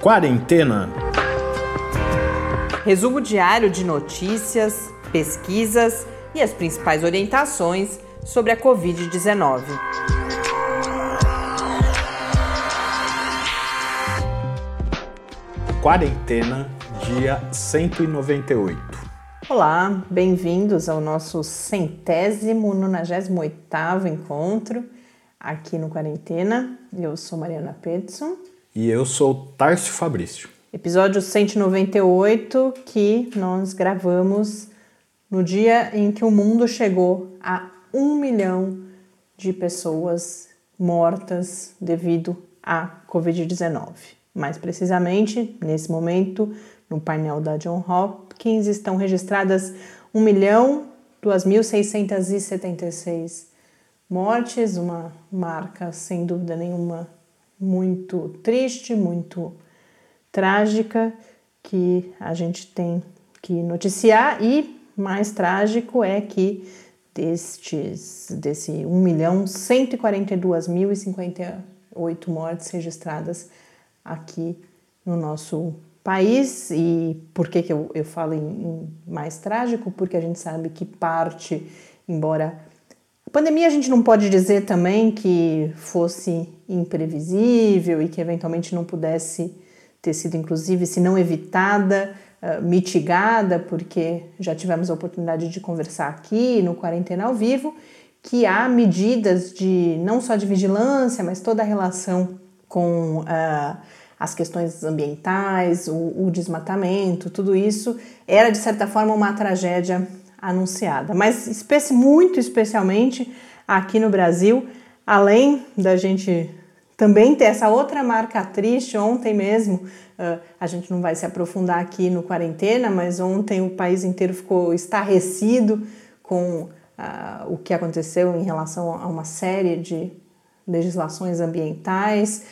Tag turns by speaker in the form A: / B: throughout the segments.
A: Quarentena.
B: Resumo diário de notícias, pesquisas e as principais orientações sobre a Covid-19.
A: Quarentena, dia 198.
B: Olá, bem-vindos ao nosso centésimo, nonagésimo oitavo encontro aqui no Quarentena. Eu sou Mariana Pedson.
A: E eu sou Tárcio Fabrício.
B: Episódio 198 que nós gravamos no dia em que o mundo chegou a um milhão de pessoas mortas devido à Covid-19. Mais precisamente, nesse momento, no painel da John Hopkins estão registradas 1 milhão 2.676 mortes, uma marca sem dúvida nenhuma muito triste, muito trágica que a gente tem que noticiar e mais trágico é que destes desse 1 milhão 142 mil e 58 mortes registradas aqui no nosso país e por que, que eu, eu falo em, em mais trágico? Porque a gente sabe que parte, embora a pandemia a gente não pode dizer também que fosse imprevisível e que eventualmente não pudesse ter sido, inclusive, se não evitada, uh, mitigada, porque já tivemos a oportunidade de conversar aqui no Quarentena ao Vivo, que há medidas de não só de vigilância, mas toda a relação com uh, as questões ambientais, o, o desmatamento, tudo isso era de certa forma uma tragédia anunciada. Mas especi muito especialmente aqui no Brasil, além da gente também ter essa outra marca triste, ontem mesmo, a gente não vai se aprofundar aqui no quarentena, mas ontem o país inteiro ficou estarrecido com o que aconteceu em relação a uma série de legislações ambientais,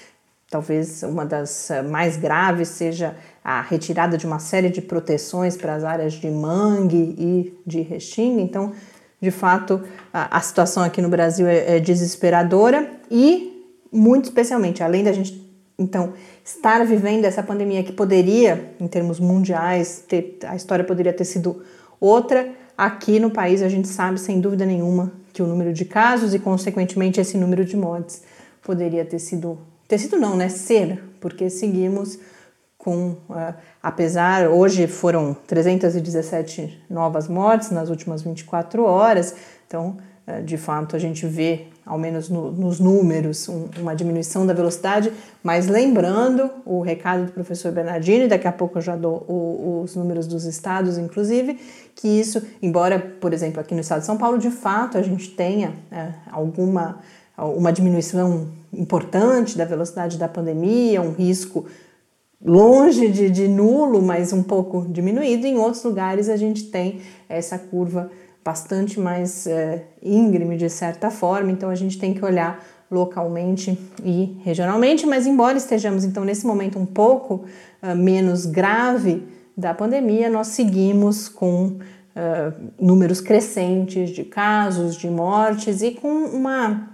B: Talvez uma das mais graves seja a retirada de uma série de proteções para as áreas de mangue e de restinga. Então, de fato, a, a situação aqui no Brasil é, é, desesperadora e, muito especialmente, além da gente então estar vivendo essa pandemia que poderia, em termos mundiais, ter, a história poderia ter sido outra. Aqui no país, a gente sabe sem dúvida nenhuma que o número de casos e, consequentemente, esse número de mortes poderia ter sido ter sido não, né? Ser, porque seguimos com, uh, apesar, hoje foram 317 novas mortes nas últimas 24 horas, então, uh, de fato, a gente vê, ao menos no, nos números, um, uma diminuição da velocidade, mas lembrando o recado do professor Bernardini, daqui a pouco eu já dou o, os números dos estados, inclusive, que isso, embora, por exemplo, aqui no estado de São Paulo, de fato, a gente tenha uh, alguma uma diminuição importante da velocidade da pandemia, um risco longe de, de, nulo, mas um pouco diminuído. Em outros lugares a gente tem essa curva bastante mais é, íngreme de certa forma, então a gente tem que olhar localmente e regionalmente, mas embora estejamos então nesse momento um pouco uh, menos grave da pandemia, nós seguimos com uh, números crescentes de casos, de mortes e com uma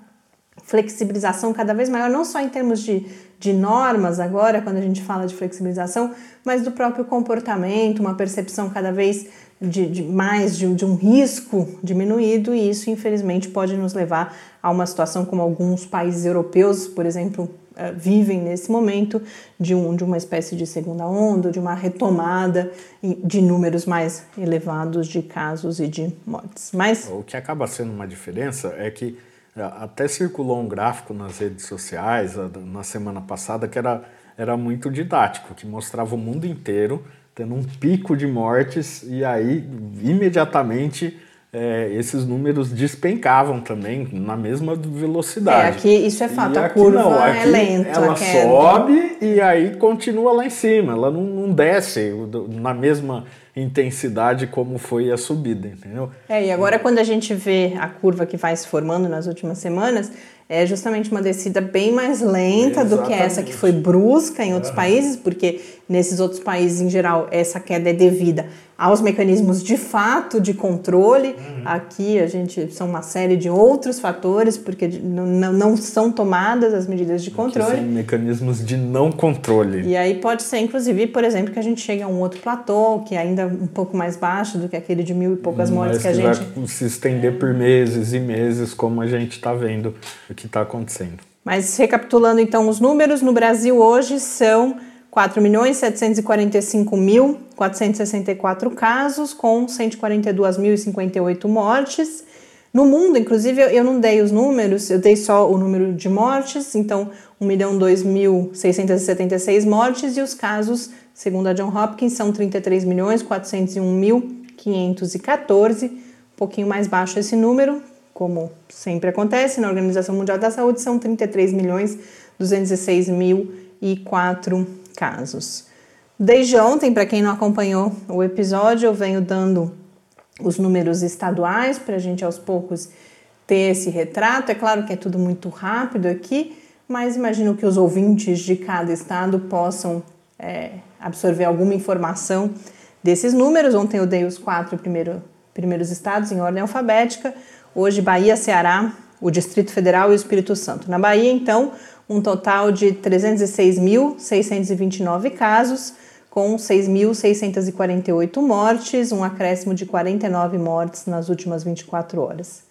B: flexibilização cada vez maior, não só em termos de, de normas agora, quando a gente fala de flexibilização, mas do próprio comportamento, uma percepção cada vez de, de mais de, de, um risco diminuído, e isso infelizmente pode nos levar a uma situação como alguns países europeus, por exemplo, uh, vivem nesse momento de, um, de uma espécie de segunda onda, de uma retomada de números mais elevados de casos e de mortes. Mas
A: o que acaba sendo uma diferença é que até circulou um gráfico nas redes sociais na semana passada que era, era muito didático, que mostrava o mundo inteiro tendo um pico de mortes e aí imediatamente é, esses números despencavam também na mesma velocidade.
B: É, aqui isso é fato, a curva não, é é lenta.
A: Ela sobe e aí continua lá em cima, ela não, não desce na mesma intensidade como foi a subida, entendeu?
B: É, e agora quando a gente vê a curva que vai se formando nas últimas semanas, é justamente uma descida bem mais lenta é, do que essa que foi brusca em outros países, porque nesses outros países, em geral, essa queda é devida aos mecanismos de fato de controle. Uhum. Aqui a gente são uma série de outros fatores, porque não, não são tomadas as medidas de controle. Aqui
A: são mecanismos de não controle.
B: E aí pode ser, inclusive, por exemplo, que a gente chegue a um outro platô, que é ainda um pouco mais baixo do que aquele de mil e poucas mortes que, que a gente.
A: Vai se estender por meses e meses, como a gente está vendo o que está acontecendo.
B: Mas recapitulando então os números, no Brasil hoje são 4.745.464 casos, com 142.058 mortes. No mundo, inclusive, eu não dei os números, eu dei só o número de mortes, então 1.002.676 mortes, e os casos, segundo a John Hopkins, são 33.401.514, um pouquinho mais baixo esse número, como sempre acontece na Organização Mundial da Saúde, são 33.206.004 casos. Desde ontem, para quem não acompanhou o episódio, eu venho dando os números estaduais para a gente aos poucos ter esse retrato. É claro que é tudo muito rápido aqui, mas imagino que os ouvintes de cada estado possam é, absorver alguma informação desses números. Ontem eu dei os quatro primeiro, primeiros estados em ordem alfabética. Hoje, Bahia, Ceará, o Distrito Federal e o Espírito Santo. Na Bahia, então, um total de 306.629 casos, com 6.648 mortes, um acréscimo de 49 mortes nas últimas 24 horas.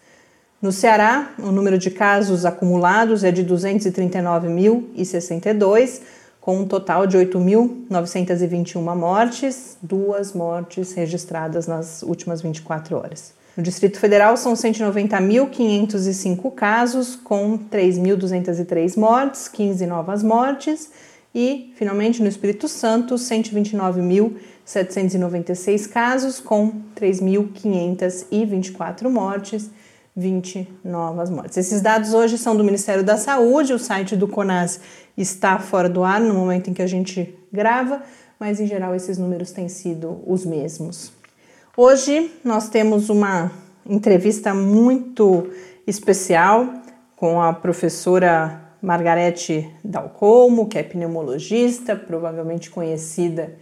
B: No Ceará, o número de casos acumulados é de 239.062, com um total de 8.921 mortes, duas mortes registradas nas últimas 24 horas. No Distrito Federal são 190.505 casos, com 3.203 mortes, 15 novas mortes. E, finalmente, no Espírito Santo, 129.796 casos, com 3.524 mortes, 20 novas mortes. Esses dados hoje são do Ministério da Saúde, o site do CONAS está fora do ar no momento em que a gente grava, mas em geral esses números têm sido os mesmos. Hoje nós temos uma entrevista muito especial com a professora Margarete Dalcomo, que é pneumologista, provavelmente conhecida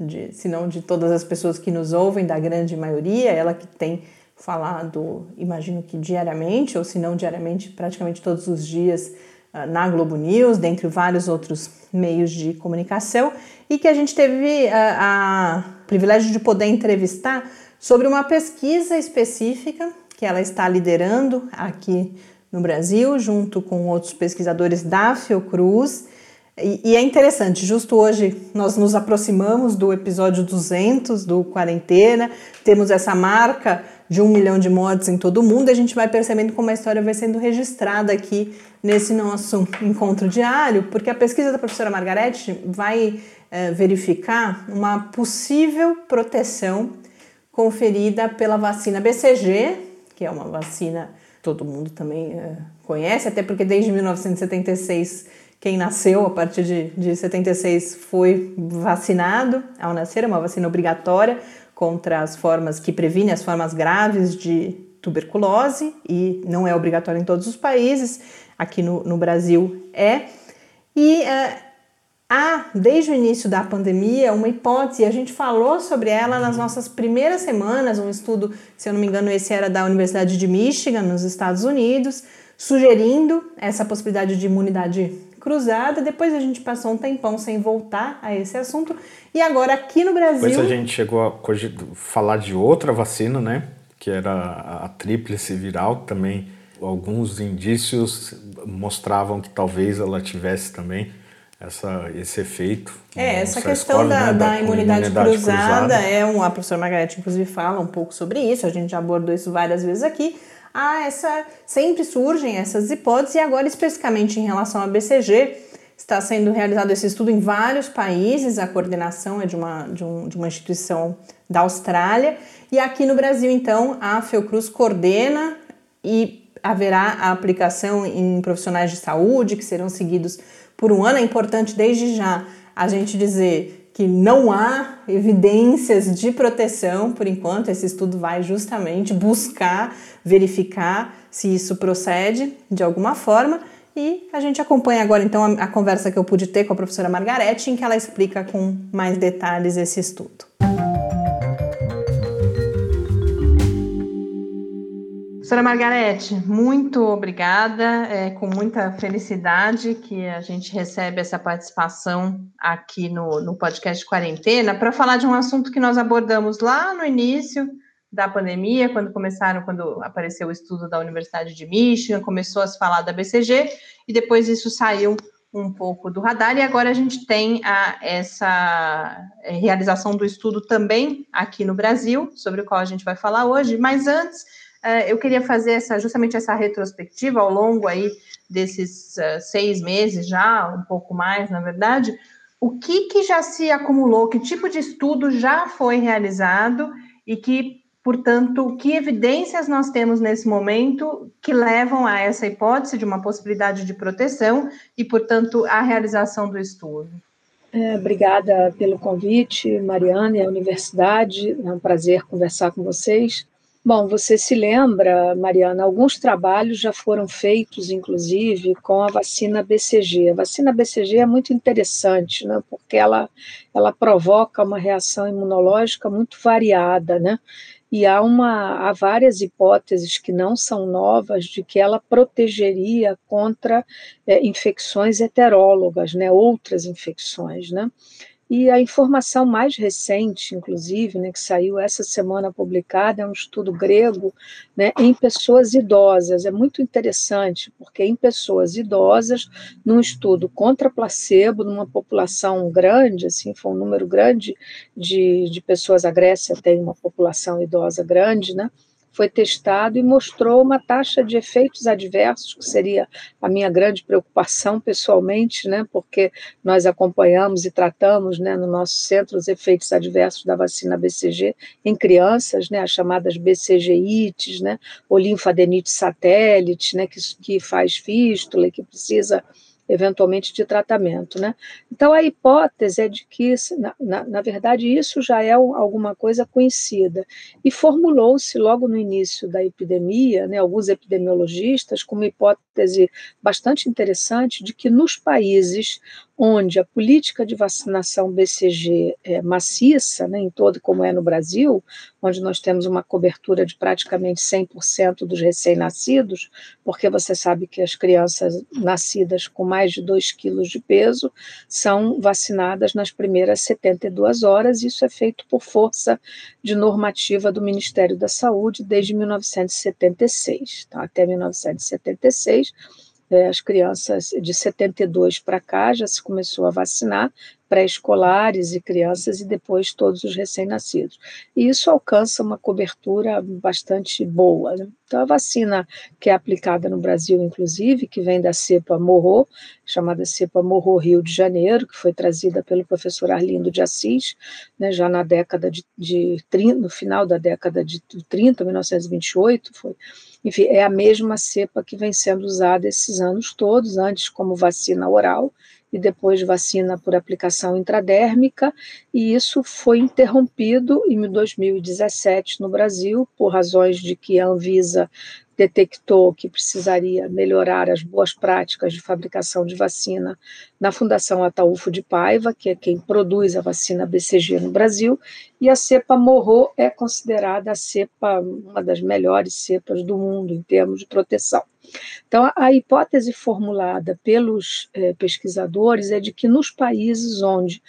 B: de, se não de todas as pessoas que nos ouvem, da grande maioria, ela que tem falado, imagino que diariamente, ou se não diariamente, praticamente todos os dias na Globo News, dentre vários outros meios de comunicação, e que a gente teve a, ah, a privilégio de poder entrevistar sobre uma pesquisa específica que ela está liderando aqui no Brasil, junto com outros pesquisadores da Fiocruz. E, e, é interessante, justo hoje nós nos aproximamos do episódio 200 do Quarentena, temos essa marca de um milhão de mortes em todo o mundo, e a gente vai percebendo como a história vai sendo registrada aqui nesse nosso encontro diário, porque a pesquisa da professora Margarete vai é, verificar uma possível proteção conferida pela vacina BCG, que é uma vacina todo mundo também é, conhece, até porque desde 1976 quem nasceu a partir de, de 76 foi vacinado ao nascer, é uma vacina obrigatória contra as formas que previne as formas graves de tuberculose e não é obrigatória em todos os países, aqui no, no Brasil é. E é, há, desde o início da pandemia, uma hipótese, a gente falou sobre ela nas nossas primeiras semanas, um estudo, se eu não me engano, esse era da Universidade de Michigan, nos Estados Unidos, sugerindo essa possibilidade de imunidade cruzada. Depois a gente passou um tempão sem voltar a esse assunto. E agora aqui no Brasil.
A: Depois a gente chegou a falar de outra vacina, né? Que era a tríplice viral, também alguns indícios mostravam que talvez ela tivesse também essa, esse efeito.
B: É, essa questão escola, da, né, da, da, imunidade, imunidade cruzada, cruzada, é um, a professora Margarete inclusive fala um pouco sobre isso, a gente já abordou isso várias vezes aqui. Ah, essa sempre surgem essas hipóteses e agora especificamente em relação à BCG, está sendo realizado esse estudo em vários países, a coordenação é de uma, de, um, de uma instituição da Austrália, e aqui no Brasil, então, a Fiocruz coordena e haverá a aplicação em profissionais de saúde que serão seguidos por um ano. É importante desde já a gente dizer que não há evidências de proteção por enquanto. Esse estudo vai justamente buscar verificar se isso procede de alguma forma. E a gente acompanha agora então a, a conversa que eu pude ter com a professora Margarete, em que ela explica com mais detalhes esse estudo. Professora Margarete, muito obrigada. É com muita felicidade que a gente recebe essa participação aqui no, no podcast Quarentena para falar de um assunto que nós abordamos lá no início da pandemia, quando começaram, quando apareceu o estudo da Universidade de Michigan, começou a se falar da BCG e depois isso saiu um pouco do radar e agora a gente tem a, essa é, realização do estudo também aqui no Brasil, sobre o qual a gente vai falar hoje, mas antes eu queria fazer essa, justamente essa retrospectiva ao longo aí desses uh, seis meses já, um pouco mais, na verdade, o que, que já se acumulou, que tipo de estudo já foi realizado e que Portanto, que evidências nós temos nesse momento que levam a essa hipótese de uma possibilidade de proteção e, portanto, a realização do estudo?
C: É, obrigada pelo convite, Mariana e a universidade. É um prazer conversar com vocês. Bom, você se lembra, Mariana, alguns trabalhos já foram feitos, inclusive, com a vacina BCG. A vacina BCG é muito interessante, né, porque ela, ela provoca uma reação imunológica muito variada, né? e há, uma, há várias hipóteses que não são novas de que ela protegeria contra é, infecções heterólogas, né, outras infecções, né? E a informação mais recente, inclusive, né, que saiu essa semana publicada, é um estudo grego né, em pessoas idosas. É muito interessante, porque em pessoas idosas, num estudo contra placebo, numa população grande, assim, foi um número grande de, de pessoas, a Grécia tem uma população idosa grande, né? Foi testado e mostrou uma taxa de efeitos adversos, que seria a minha grande preocupação pessoalmente, né, porque nós acompanhamos e tratamos né, no nosso centro os efeitos adversos da vacina BCG em crianças, né, as chamadas BCGites, né, ou linfadenite satélite, né, que, que faz fístula e que precisa eventualmente de tratamento. Né? Então, a hipótese é de que, na, na, na verdade, isso já é alguma coisa conhecida. E formulou-se logo no início da epidemia, né, alguns epidemiologistas, com uma hipótese bastante interessante de que nos países onde a política de vacinação BCG é maciça, né, em todo como é no Brasil, onde nós temos uma cobertura de praticamente 100% dos recém-nascidos, porque você sabe que as crianças nascidas com mais de 2 quilos de peso são vacinadas nas primeiras 72 horas, isso é feito por força de normativa do Ministério da Saúde desde 1976. Então, até 1976, é, as crianças de 72 para cá já se começou a vacinar, pré-escolares e crianças e depois todos os recém-nascidos. E isso alcança uma cobertura bastante boa. Né? Então, a vacina que é aplicada no Brasil, inclusive, que vem da cepa Morro, chamada cepa Morro Rio de Janeiro, que foi trazida pelo professor Arlindo de Assis, né, já na década de, de 30, no final da década de 30, 1928, foi enfim, é a mesma cepa que vem sendo usada esses anos todos, antes como vacina oral e depois vacina por aplicação intradérmica, e isso foi interrompido em 2017 no Brasil, por razões de que a Anvisa detectou que precisaria melhorar as boas práticas de fabricação de vacina na Fundação Ataúfo de Paiva, que é quem produz a vacina BCG no Brasil, e a cepa Morro é considerada a cepa, uma das melhores cepas do mundo em termos de proteção. Então, a hipótese formulada pelos eh, pesquisadores é de que nos países onde,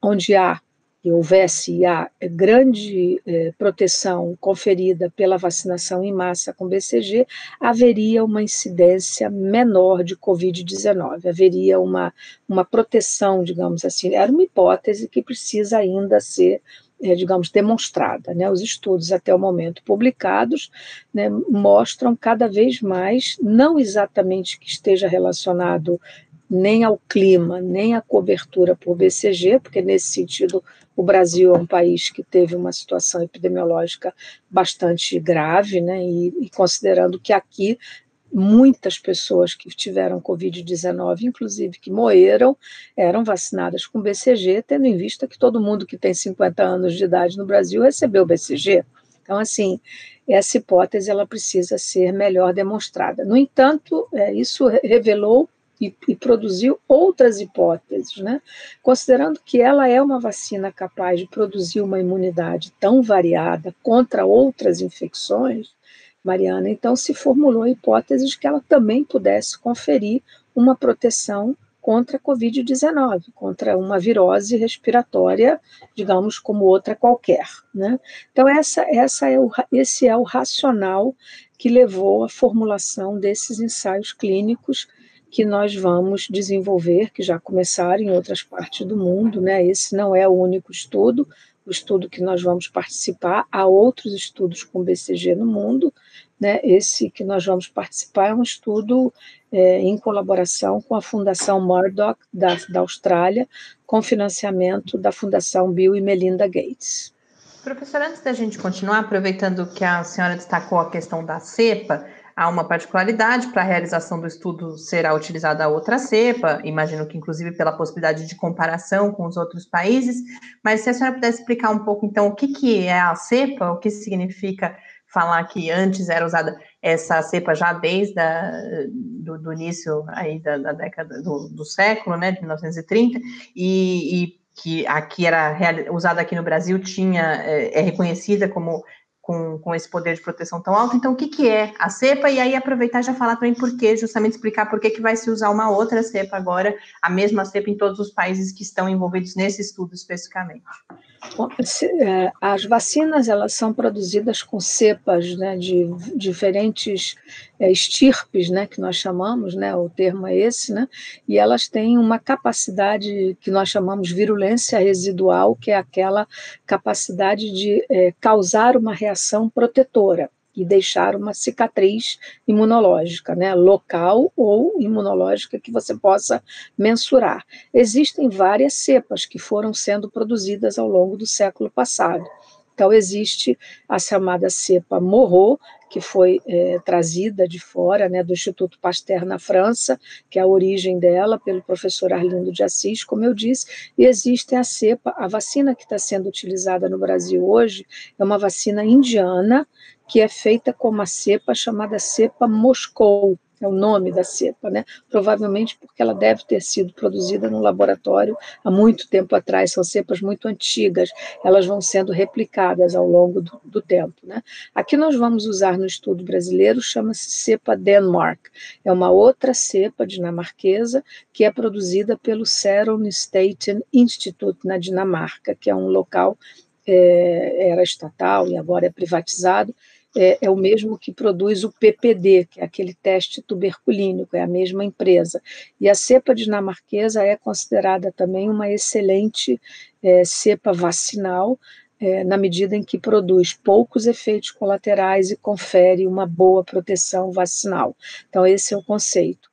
C: onde há e houvesse a grande eh, proteção conferida pela vacinação em massa com BCG, haveria uma incidência menor de Covid-19, haveria uma, uma proteção, digamos assim. Era uma hipótese que precisa ainda ser é, digamos, demonstrada. Né? Os estudos até o momento publicados né, mostram cada vez mais, não exatamente que esteja relacionado nem ao clima, nem à cobertura por BCG, porque nesse sentido o Brasil é um país que teve uma situação epidemiológica bastante grave, né, e, e considerando que aqui muitas pessoas que tiveram Covid-19, inclusive que morreram, eram vacinadas com BCG, tendo em vista que todo mundo que tem 50 anos de idade no Brasil recebeu BCG. Então, assim, essa hipótese ela precisa ser melhor demonstrada. No entanto, é, isso revelou e, e, produziu outras hipóteses, né? considerando que ela é uma vacina capaz de produzir uma imunidade tão variada contra outras infecções, Mariana. Então, se formulou a hipótese de que ela também pudesse conferir uma proteção contra a Covid-19, contra uma virose respiratória, digamos, como outra qualquer. Né? Então, essa, essa é o, esse é o racional que levou à formulação desses ensaios clínicos que nós vamos desenvolver, que já começaram em outras partes do mundo. Né? Esse não é o único estudo, o estudo que nós vamos participar, há outros estudos com BCG no mundo, né? Esse que nós vamos participar é um estudo é, em colaboração com a Fundação Murdoch da, da Austrália, com financiamento da Fundação Bill e Melinda Gates.
B: Professora, antes da gente continuar, aproveitando que a senhora destacou a questão da cepa, há uma particularidade para a realização do estudo será utilizada outra cepa, imagino que inclusive pela possibilidade de comparação com os outros países, mas se a senhora pudesse explicar um pouco então o que, que é a cepa, o que significa falar que antes era usada essa cepa já desde a, do, do início aí da, da década do, do, século, né, de 1930, e, e que aqui era usada aqui no Brasil tinha é, é reconhecida como com, com esse poder de proteção tão alto. Então, o que, que é a cepa? E aí aproveitar e já falar também por que, justamente explicar por que, que vai se usar uma outra cepa agora, a mesma cepa em todos os países que estão envolvidos nesse estudo especificamente.
C: É, as vacinas elas são produzidas com cepas né, de diferentes é, estirpes, né, que nós chamamos, né, o termo é esse, né, e elas têm uma capacidade que nós chamamos virulência residual, que é aquela capacidade de é, causar uma reação protetora e deixar uma cicatriz imunológica, né, local ou imunológica que você possa mensurar. Existem várias cepas que foram sendo produzidas ao longo do século passado. Então, existe a chamada cepa Morro, que foi é, trazida de fora, né, do Instituto Pasteur na França, que é a origem dela, pelo professor Arlindo de Assis, como eu disse, e existe a cepa, a vacina que está sendo utilizada no Brasil hoje é uma vacina indiana, que é feita com uma cepa chamada cepa Moscou, é o nome da cepa, né? Provavelmente porque ela deve ter sido produzida no laboratório há muito tempo atrás, são cepas muito antigas, elas vão sendo replicadas ao longo do, do tempo, né? Aqui nós vamos usar no estudo brasileiro, chama-se cepa Denmark, é uma outra cepa dinamarquesa que é produzida pelo Serum Staten Institute na Dinamarca, que é um local é, era estatal e agora é privatizado, é, é, o mesmo que produz o PPD, que é aquele teste tuberculínico, é a mesma empresa. E a cepa dinamarquesa é considerada também uma excelente é, cepa vacinal, é, na medida em que produz poucos efeitos colaterais e confere uma boa proteção vacinal. Então, esse é o conceito.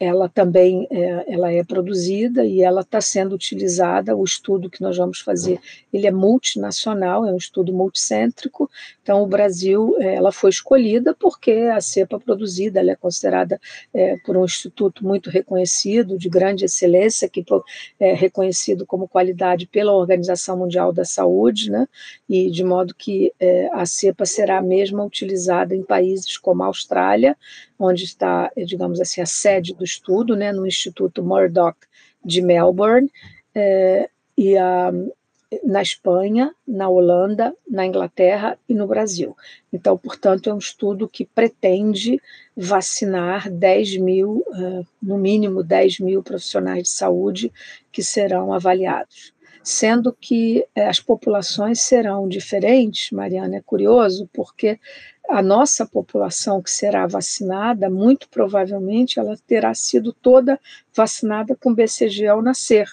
C: Ela também é, ela é produzida e ela está sendo utilizada. O estudo que nós vamos fazer, ele é multinacional, é um estudo multicêntrico. Então, o Brasil, é, ela foi escolhida porque a cepa produzida, ela é considerada é, por um instituto muito reconhecido, de grande excelência, que é reconhecido como qualidade pela Organização Mundial da Saúde, né? E de modo que é, a cepa será a mesma utilizada em países como a Austrália, onde está, digamos assim, a sede do estudo, né, no Instituto Murdoch de Melbourne, é, e a, na Espanha, na Holanda, na Inglaterra e no Brasil. Então, portanto, é um estudo que pretende vacinar 10 mil, uh, no mínimo 10 mil profissionais de saúde que serão avaliados. Sendo que uh, as populações serão diferentes, Mariana, é curioso, porque a nossa população que será vacinada, muito provavelmente ela terá sido toda vacinada com BCG ao nascer,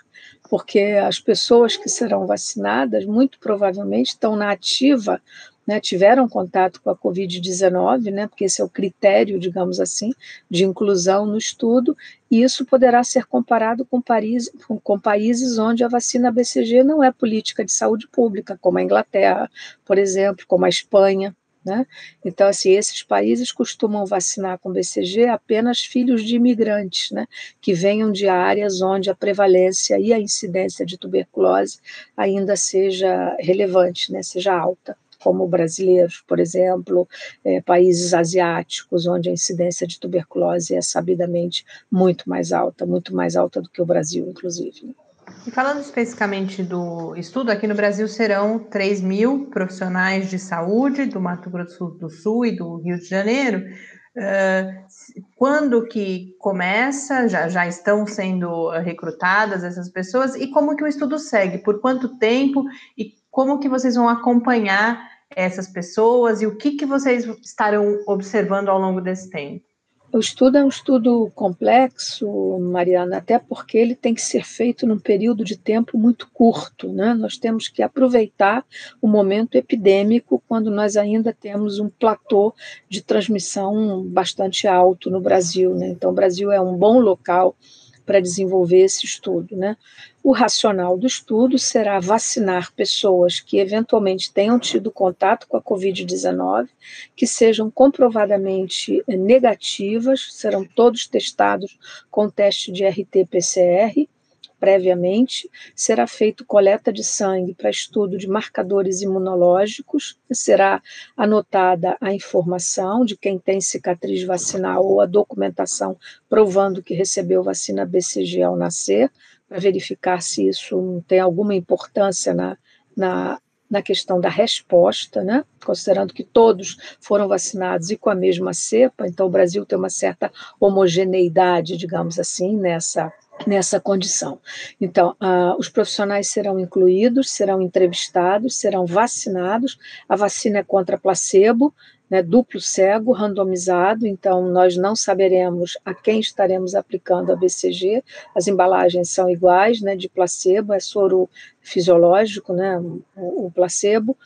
C: porque as pessoas que serão vacinadas, muito provavelmente, estão na ativa, né, tiveram contato com a Covid-19, né, porque esse é o critério, digamos assim, de inclusão no estudo, e isso poderá ser comparado com, Paris, com, com países onde a vacina BCG não é política de saúde pública, como a Inglaterra, por exemplo, como a Espanha. Né? Então, assim, esses países costumam vacinar com BCG apenas filhos de imigrantes, né? que venham de áreas onde a prevalência e a incidência de tuberculose ainda seja relevante, né? seja alta como brasileiros, por exemplo, é, países asiáticos, onde a incidência de tuberculose é sabidamente muito mais alta, muito mais alta do que o Brasil, inclusive.
B: E falando especificamente do estudo, aqui no Brasil serão 3 mil profissionais de saúde do Mato Grosso do Sul e do Rio de Janeiro. Uh, quando que começa? Já, já estão sendo recrutadas essas pessoas? E como que o estudo segue? Por quanto tempo? E como que vocês vão acompanhar essas pessoas? E o que, que vocês estarão observando ao longo desse tempo?
C: O estudo é um estudo complexo, Mariana, até porque ele tem que ser feito num período de tempo muito curto. Né? Nós temos que aproveitar o momento epidêmico, quando nós ainda temos um platô de transmissão bastante alto no Brasil. Né? Então, o Brasil é um bom local para desenvolver esse estudo. Né? O racional do estudo será vacinar pessoas que eventualmente tenham tido contato com a Covid-19, que sejam comprovadamente eh, negativas, serão todos testados com teste de RT-PCR previamente, será feito coleta de sangue para estudo de marcadores imunológicos, será anotada a informação de quem tem cicatriz vacinal ou a documentação provando que recebeu vacina BCG ao nascer, para verificar se isso tem alguma importância na, na, na questão da resposta, né? considerando que todos foram vacinados e com a mesma cepa, então o Brasil tem uma certa homogeneidade, digamos assim, nessa nessa condição. Então, os profissionais serão incluídos, serão entrevistados, serão vacinados. A vacina é contra placebo, né, duplo cego, randomizado, então nós não saberemos a quem estaremos aplicando a BCG. As embalagens são iguais, né, de placebo, é soro fisiológico, né, o, o placebo.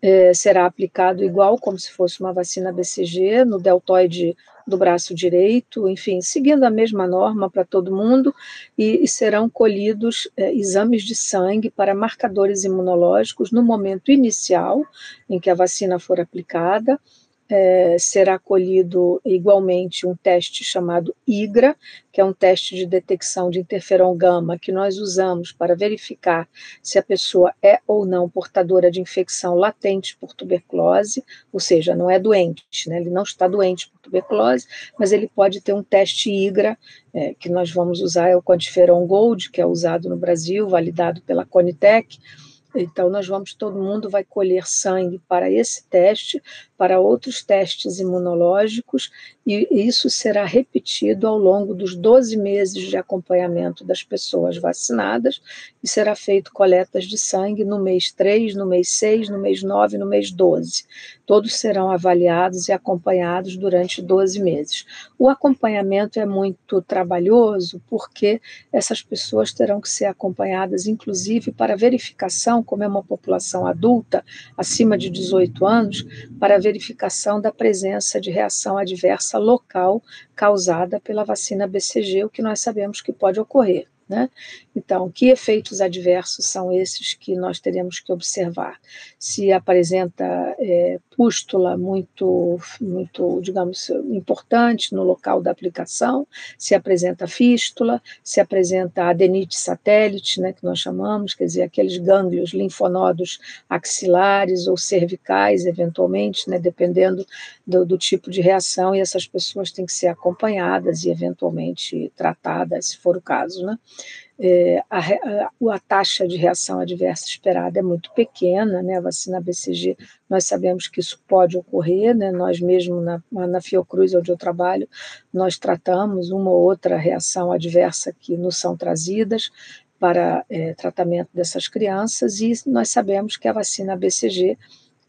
C: É, será aplicado igual como se fosse uma vacina BCG no deltoide do braço direito, enfim, seguindo a mesma norma para todo mundo, e, e serão colhidos é, exames de sangue para marcadores imunológicos no momento inicial em que a vacina for aplicada é, será colhido igualmente um teste chamado IGRA, que é um teste de detecção de interferon gama que nós usamos para verificar se a pessoa é ou não portadora de infecção latente por tuberculose, ou seja, não é doente, né? ele não está doente por tuberculose, mas ele pode ter um teste IGRA, é, que nós vamos usar, é o quantiferon Gold, que é usado no Brasil, validado pela Conitec, então, nós vamos, todo mundo vai colher sangue para esse teste, para outros testes imunológicos, e isso será repetido ao longo dos 12 meses de acompanhamento das pessoas vacinadas, e será feito coletas de sangue no mês 3, no mês 6, no mês 9 no mês 12. Todos serão avaliados e acompanhados durante 12 meses. O acompanhamento é muito trabalhoso, porque essas pessoas terão que ser acompanhadas, inclusive, para verificação, como é uma população adulta, acima de 18 anos, para verificação da presença de reação adversa local causada pela vacina BCG, o que nós sabemos que pode ocorrer. Né? Então, que efeitos adversos são esses que nós teremos que observar? Se apresenta é, pústula muito, muito, digamos, importante no local da aplicação, se apresenta fístula, se apresenta adenite satélite, né, que nós chamamos, quer dizer, aqueles gânglios linfonodos axilares ou cervicais, eventualmente, né, dependendo do, do tipo de reação, e essas pessoas têm que ser acompanhadas e eventualmente tratadas, se for o caso, né? É, a, a, a, taxa de reação adversa esperada é muito pequena, né? A vacina BCG, nós sabemos que isso pode ocorrer, né? Nós mesmo na, na Fiocruz, onde eu trabalho, nós tratamos uma ou outra reação adversa que nos são trazidas para é, tratamento dessas crianças e nós sabemos que a vacina BCG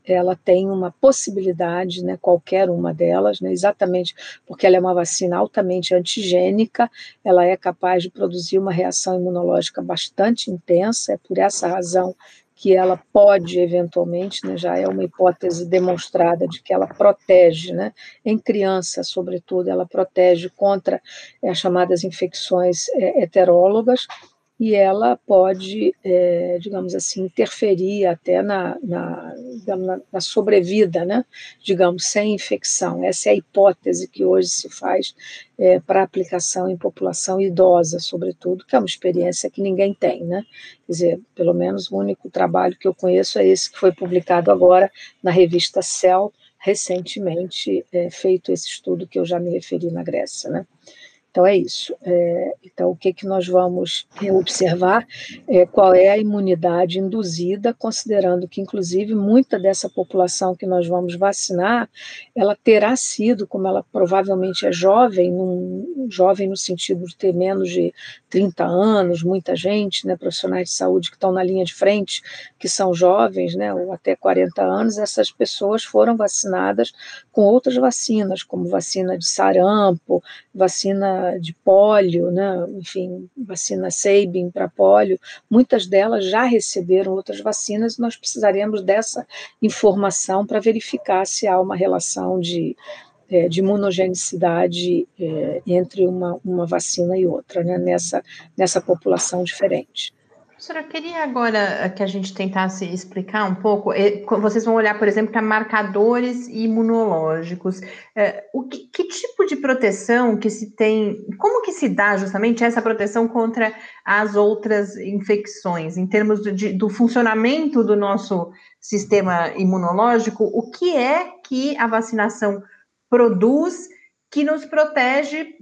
C: ela tem uma possibilidade, né, qualquer uma delas, né, exatamente porque ela é uma vacina altamente antigênica, ela é capaz de produzir uma reação imunológica bastante intensa, é por essa razão que ela pode eventualmente, né, já é uma hipótese demonstrada de que ela protege, né, em criança, sobretudo, ela protege contra as chamadas infecções é, heterólogas, e ela pode, é, digamos assim, interferir até na, na, na, na, sobrevida, né? digamos, sem infecção. Essa é a hipótese que hoje se faz é, para aplicação em população idosa, sobretudo, que é uma experiência que ninguém tem. Né? Quer dizer, pelo menos o único trabalho que eu conheço é esse que foi publicado agora na revista Cell, recentemente é, feito esse estudo que eu já me referi na Grécia. Né? Então é isso. É, então o que que nós vamos observar é qual é a imunidade induzida, considerando que inclusive muita dessa população que nós vamos vacinar, ela terá sido, como ela provavelmente é jovem, num, jovem no sentido de ter menos de 30 anos, muita gente, né, profissionais de saúde que estão na linha de frente, que são jovens, né, ou até 40 anos, essas pessoas foram vacinadas com outras vacinas, como vacina de sarampo, vacina de pólio, né? enfim, vacina Sabin para pólio, muitas delas já receberam outras vacinas nós precisaremos dessa informação para verificar se há uma relação de, é, de imunogenicidade é, entre uma, uma vacina e outra, né? nessa, nessa população diferente.
B: Professora, eu queria agora eh, que a gente tentasse explicar um pouco. Eh, vocês vão olhar, por exemplo, para marcadores imunológicos. Eh, o que, que, tipo de proteção que se tem? Como que se dá justamente essa proteção contra as outras infecções, em termos de, do funcionamento do nosso sistema imunológico? O que é que a vacinação produz? Que nos protege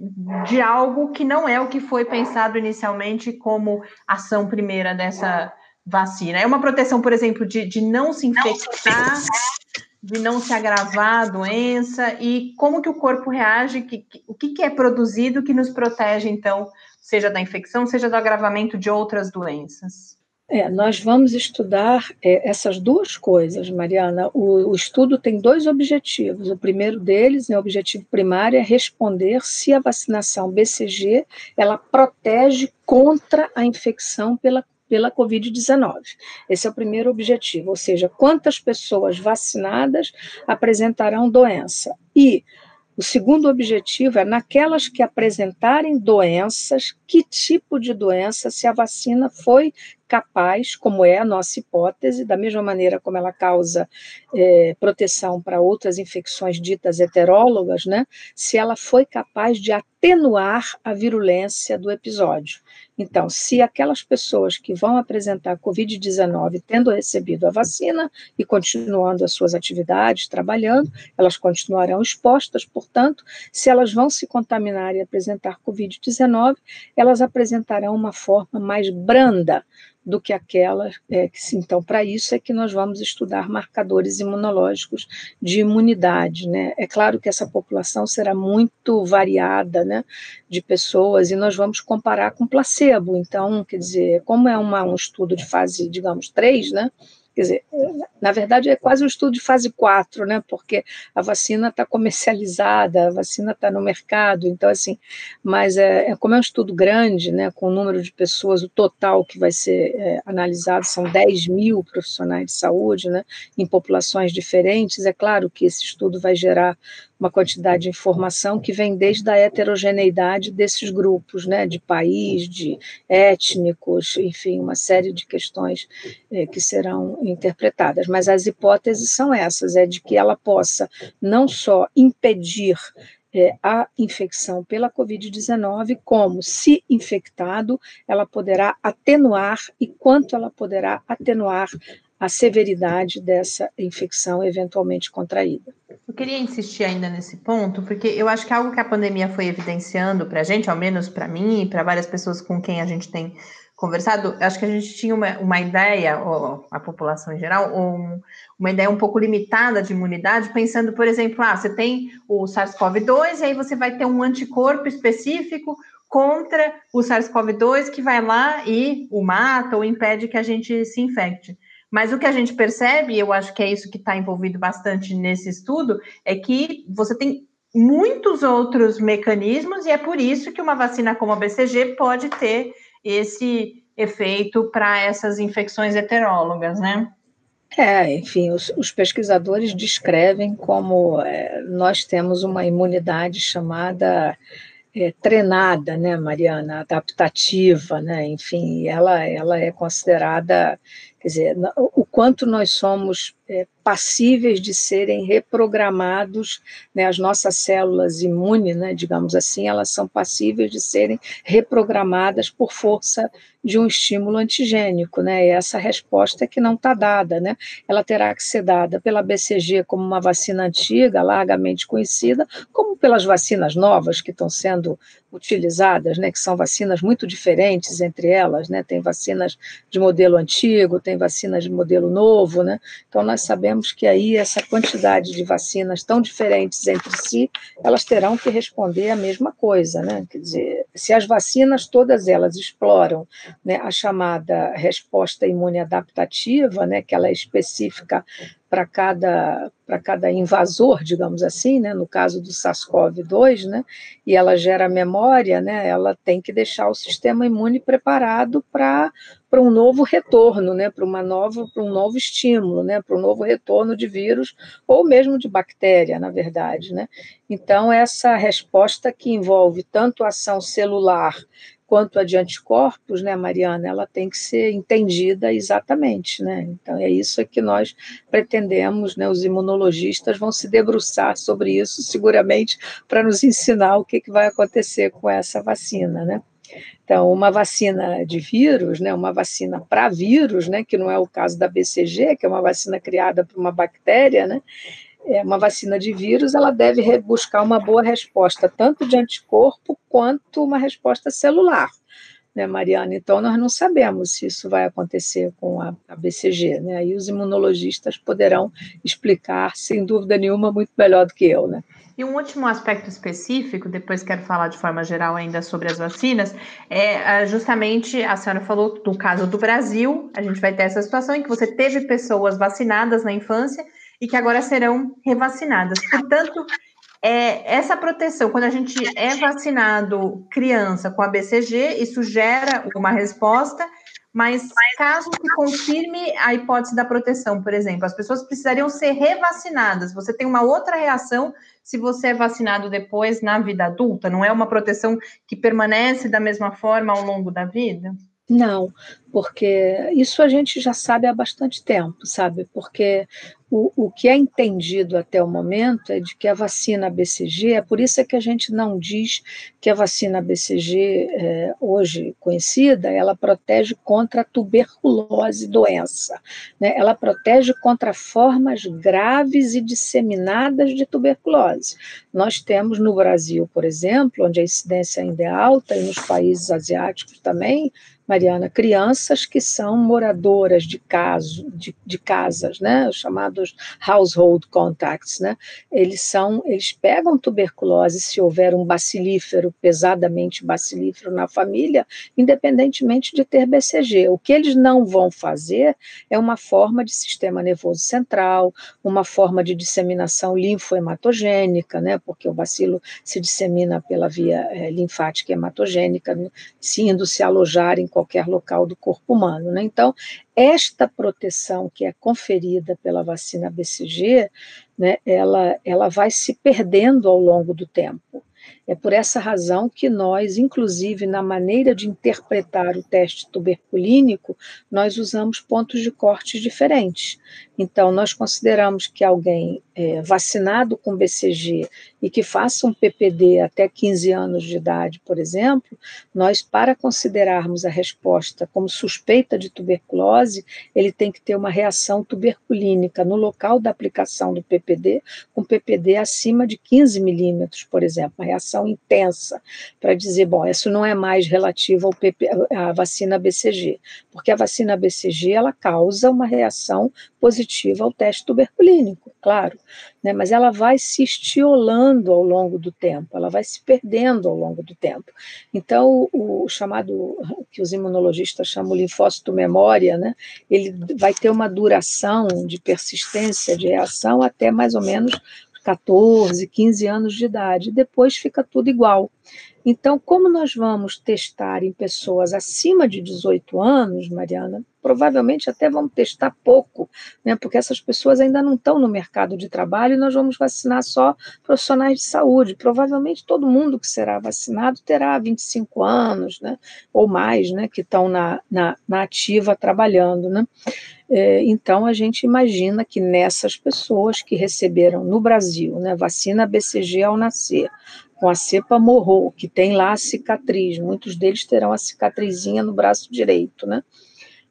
B: de algo que não é o que foi pensado inicialmente como ação primeira dessa vacina. É uma proteção, por exemplo, de, de não se infectar, de não se agravar a doença, e como que o corpo reage, que, que, o que, que é produzido que nos protege, então, seja da infecção, seja do agravamento de outras doenças.
C: É, nós vamos estudar é, essas duas coisas, Mariana. O, o, estudo tem dois objetivos. O primeiro deles, né, o objetivo primário, é responder se a vacinação BCG ela protege contra a infecção pela pela Covid-19. Esse é o primeiro objetivo, ou seja, quantas pessoas vacinadas apresentarão doença. E o segundo objetivo é naquelas que apresentarem doenças, que tipo de doença, se a vacina foi capaz, como é a nossa hipótese, da mesma maneira como ela causa é, proteção para outras infecções ditas heterólogas, né, se ela foi capaz de atenuar a virulência do episódio. Então, se aquelas pessoas que vão apresentar Covid-19 tendo recebido a vacina e continuando as suas atividades, trabalhando, elas continuarão expostas, portanto, se elas vão se contaminar e apresentar Covid-19, elas apresentarão uma forma mais branda do que aquela é, que então para isso é que nós vamos estudar marcadores imunológicos de imunidade, né? É claro que essa população será muito variada, né, de pessoas e nós vamos comparar com placebo. Então, quer dizer, como é uma, um estudo de fase, digamos, 3, né? Quer dizer, na verdade é quase um estudo de fase 4, né? Porque a vacina está comercializada, a vacina está no mercado, então assim, mas é, é, como é um estudo grande, né? Com o número de pessoas, o total que vai ser é, analisado são 10 mil profissionais de saúde, né? Em populações diferentes, é claro que esse estudo vai gerar uma quantidade de informação que vem desde a heterogeneidade desses grupos, né, de país, de étnicos, enfim, uma série de questões é, que serão interpretadas. Mas as hipóteses são essas: é de que ela possa não só impedir é, a infecção pela Covid-19, como, se infectado, ela poderá atenuar e quanto ela poderá atenuar a severidade dessa infecção eventualmente contraída.
B: Eu queria insistir ainda nesse ponto, porque eu acho que é algo que a pandemia foi evidenciando para a gente, ao menos para mim e para várias pessoas com quem a gente tem conversado, acho que a gente tinha uma, uma ideia, ou a população em geral, um, uma ideia um pouco limitada de imunidade, pensando, por exemplo, ah, você tem o SARS-CoV-2 e aí você vai ter um anticorpo específico contra o SARS-CoV-2 que vai lá e o mata ou impede que a gente se infecte. Mas o que a gente percebe, eu acho que é isso que está envolvido bastante nesse estudo, é que você tem muitos outros mecanismos, e é por isso que uma vacina como a BCG pode ter esse efeito para essas infecções heterólogas, né?
C: É, enfim, os, os pesquisadores descrevem como é, nós temos uma imunidade chamada é, treinada, né, Mariana, adaptativa, né, enfim, ela, ela é considerada Quer dizer, o quanto nós somos é, passíveis de serem reprogramados, né, as nossas células imunes, né, digamos assim, elas são passíveis de serem reprogramadas por força de um estímulo antigênico, né, e essa resposta é que não está dada, né, ela terá que ser dada pela BCG como uma vacina antiga, largamente conhecida, como pelas vacinas novas que estão sendo utilizadas, né, que são vacinas muito diferentes entre elas, né, tem vacinas de modelo antigo, tem vacinas de modelo novo, né, então nós sabemos que aí essa quantidade de vacinas tão diferentes entre si, elas terão que responder a mesma coisa, né, quer dizer, se as vacinas todas elas exploram, né, a chamada resposta imune adaptativa, né, que ela é específica para cada, para cada invasor, digamos assim, né, no caso do SARS-CoV-2, né, e ela gera memória, né, ela tem que deixar o sistema imune preparado para para um novo retorno, né, para uma nova, para um novo estímulo, né, para um novo retorno de vírus ou mesmo de bactéria, na verdade, né. Então essa resposta que envolve tanto a ação celular quanto a de anticorpos, né, Mariana, ela tem que ser entendida exatamente, né? Então é isso que nós pretendemos, né? Os imunologistas vão se debruçar sobre isso, seguramente, para nos ensinar o que, que vai acontecer com essa vacina, né? Então, uma vacina de vírus, né, uma vacina para vírus, né, que não é o caso da BCG, que é uma vacina criada por uma bactéria, né, é uma vacina de vírus, ela deve buscar uma boa resposta, tanto de anticorpo quanto uma resposta celular, né, Mariana? Então, nós não sabemos se isso vai acontecer com a, a BCG, né? Aí os imunologistas poderão explicar, sem dúvida nenhuma, muito melhor do que eu, né?
B: E um último aspecto específico, depois quero falar de forma geral ainda sobre as vacinas, é justamente a senhora falou do caso do Brasil, a gente vai ter essa situação em que você teve pessoas vacinadas na infância e que agora serão revacinadas. Portanto, é, essa proteção, quando a gente é vacinado criança com a BCG, isso gera uma resposta, mas caso se confirme a hipótese da proteção, por exemplo, as pessoas precisariam ser revacinadas. Você tem uma outra reação se você é vacinado depois na vida adulta? Não é uma proteção que permanece da mesma forma ao longo da vida?
C: Não, porque isso a gente já sabe há bastante tempo, sabe? Porque o, o que é entendido até o momento é de que a vacina BCG, é por isso é que a gente não diz que a vacina BCG, é, hoje conhecida, ela protege contra a tuberculose doença. Né? Ela protege contra formas graves e disseminadas de tuberculose. Nós temos no Brasil, por exemplo, onde a incidência ainda é alta, e nos países asiáticos também, Mariana, crianças que são moradoras de, caso, de, de, casas, né, os chamados household contacts, né, eles são, eles pegam tuberculose se houver um bacilífero, pesadamente bacilífero na família, independentemente de ter BCG. O que eles não vão fazer é uma forma de sistema nervoso central, uma forma de disseminação linfohematogênica, né, porque o bacilo se dissemina pela via é, linfática hematogênica, se indo se alojar em qualquer local do corpo humano. Né? Então, esta proteção que é conferida pela vacina BCG, né, ela, ela vai se perdendo ao longo do tempo. É por essa razão que nós, inclusive na maneira de interpretar o teste tuberculínico, nós usamos pontos de corte diferentes. Então, nós consideramos que alguém é, vacinado com BCG e que faça um PPD até 15 anos de idade, por exemplo, nós, para considerarmos a resposta como suspeita de tuberculose, ele tem que ter uma reação tuberculínica no local da aplicação do PPD, com PPD acima de 15 milímetros, por exemplo, uma reação intensa para dizer, bom, isso não é mais relativo ao PP, à vacina BCG, porque a vacina BCG ela causa uma reação positiva ao teste tuberculínico, claro, né, mas ela vai se estiolando ao longo do tempo, ela vai se perdendo ao longo do tempo. Então, o, o chamado, que os imunologistas chamam linfócito memória, né, ele vai ter uma duração de persistência de reação até mais ou menos 14, 15 anos de idade, depois fica tudo igual. Então, como nós vamos testar em pessoas acima de 18 anos, Mariana, provavelmente até vamos testar pouco, né, porque essas pessoas ainda não estão no mercado de trabalho e nós vamos vacinar só profissionais de saúde. Provavelmente todo mundo que será vacinado terá 25 anos, né, ou mais, né, que estão na, na, na ativa trabalhando, né. é, então a gente imagina que nessas pessoas que receberam no Brasil, né, vacina BCG ao nascer, com a cepa morro, que tem lá a cicatriz, muitos deles terão a cicatrizinha no braço direito, né?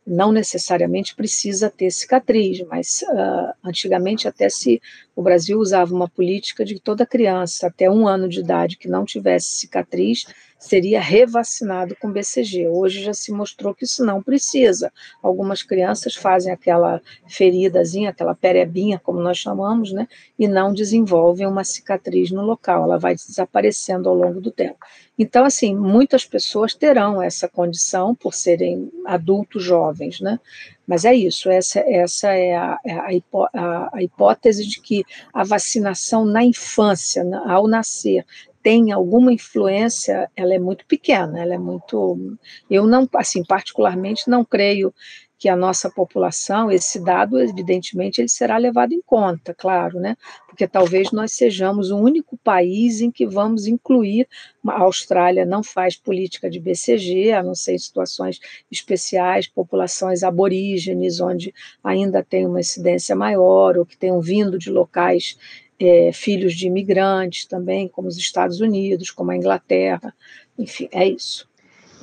C: Não necessariamente precisa ter cicatriz, mas uh, antigamente até se o Brasil usava uma política de que toda criança até um ano de idade que não tivesse cicatriz seria revacinado com BCG. Hoje já se mostrou que isso não precisa. Algumas crianças fazem aquela feridazinha, aquela perebinha, como nós chamamos, né, e não desenvolvem uma cicatriz no local, ela vai desaparecendo ao longo do tempo. Então, assim, muitas pessoas terão essa condição por serem adultos jovens, né? Mas é isso, essa, essa é a, é a, hipó a, a hipótese de que a vacinação na infância, ao nascer, tem alguma influência, ela é muito pequena, ela é muito. Eu não, assim, particularmente não creio que a nossa população, esse dado, evidentemente, ele será levado em conta, claro, né? Porque talvez nós sejamos o único país em que vamos incluir. A Austrália não faz política de BCG, a não ser em situações especiais, populações aborígenes, onde ainda tem uma incidência maior, ou que tenham vindo de locais é, filhos de imigrantes também, como os Estados Unidos, como a Inglaterra, enfim, é isso.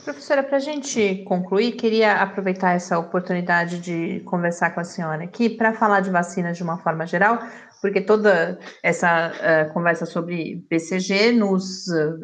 B: Professora, para a gente concluir, queria aproveitar essa oportunidade de conversar com a senhora aqui para falar de vacinas de uma forma geral, porque toda essa uh, conversa sobre BCG nos uh,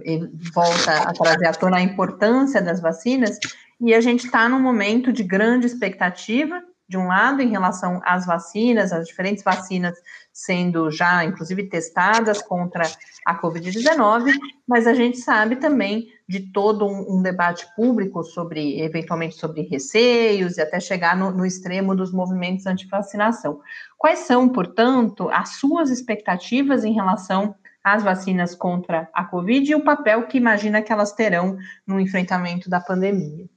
B: volta a trazer à tona a importância das vacinas, e a gente está num momento de grande expectativa, de um lado, em relação às vacinas, as diferentes vacinas sendo já, inclusive, testadas contra a Covid-19, mas a gente sabe também de todo um, um, debate público sobre, eventualmente, sobre receios e até chegar no, no extremo dos movimentos anti-vacinação. Quais são, portanto, as suas expectativas em relação às vacinas contra a Covid e o papel que imagina que elas terão no enfrentamento da pandemia?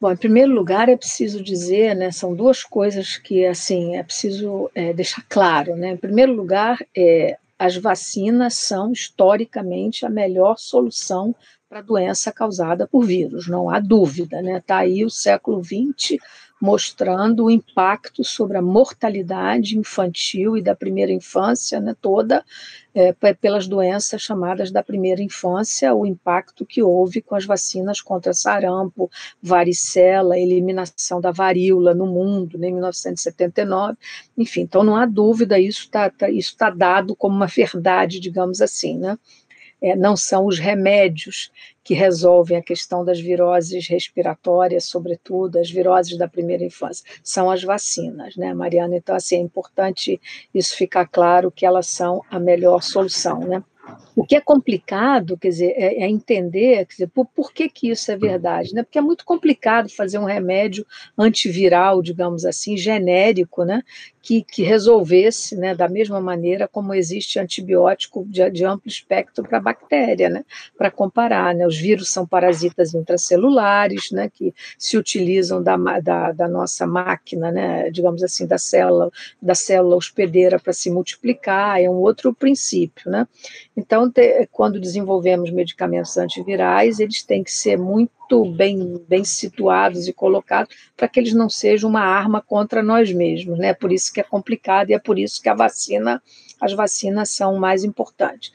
C: Bom, em primeiro lugar, é preciso dizer, né, são duas coisas que, assim, é preciso é, deixar claro, né? Em primeiro lugar, é, as vacinas são, historicamente, a melhor solução para a doença causada por vírus, não há dúvida, né? Está aí o século XX mostrando o impacto sobre a mortalidade infantil e da primeira infância, né, toda é, pelas doenças chamadas da primeira infância, o impacto que houve com as vacinas contra sarampo, varicela, eliminação da varíola no mundo né, em 1979, enfim, então não há dúvida, isso está tá, isso tá dado como uma verdade, digamos assim, né? É, não são os remédios que resolvem a questão das viroses respiratórias, sobretudo as viroses da primeira infância, são as vacinas, né, Mariana? Então, assim, é importante isso ficar claro que elas são a melhor solução, né? O que é complicado, quer dizer, é, é entender, quer dizer, por, por, que, que isso é verdade, né? Porque é muito complicado fazer um remédio antiviral, digamos assim, genérico, né? Que, que resolvesse, né, da mesma maneira como existe antibiótico de, de amplo espectro para bactéria, né? Para comparar, né? Os vírus são parasitas intracelulares, né? Que se utilizam da, da, da nossa máquina, né? Digamos assim, da célula, da célula hospedeira para se multiplicar, é um outro princípio, né? Então, te, quando desenvolvemos medicamentos antivirais, eles têm que ser muito bem, bem situados e colocados para que eles não sejam uma arma contra nós mesmos, né? Por isso que é complicado e é por isso que a vacina as vacinas são mais importantes.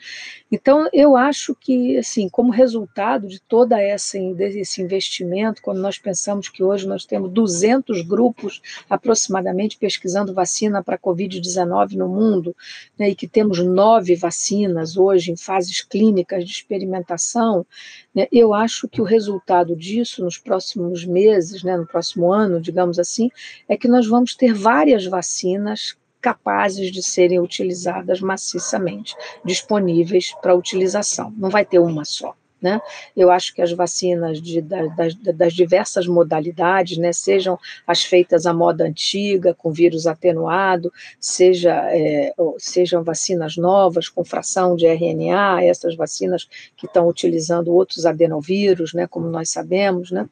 C: Então, eu acho que, assim, como resultado de toda essa esse investimento, quando nós pensamos que hoje nós temos 200 grupos aproximadamente pesquisando vacina para a Covid-19 no mundo, né, e que temos nove vacinas hoje em fases clínicas de experimentação, né, eu acho que o resultado disso nos próximos meses, né, no próximo ano, digamos assim, é que nós vamos ter várias vacinas capazes de serem utilizadas maciçamente, disponíveis para utilização. Não vai ter uma só. Né? Eu acho que as vacinas de, das, das, diversas modalidades, né, sejam as feitas à moda antiga, com vírus atenuado, seja, é, sejam vacinas novas com fração de RNA, essas vacinas que estão utilizando outros adenovírus, né, como nós sabemos, né,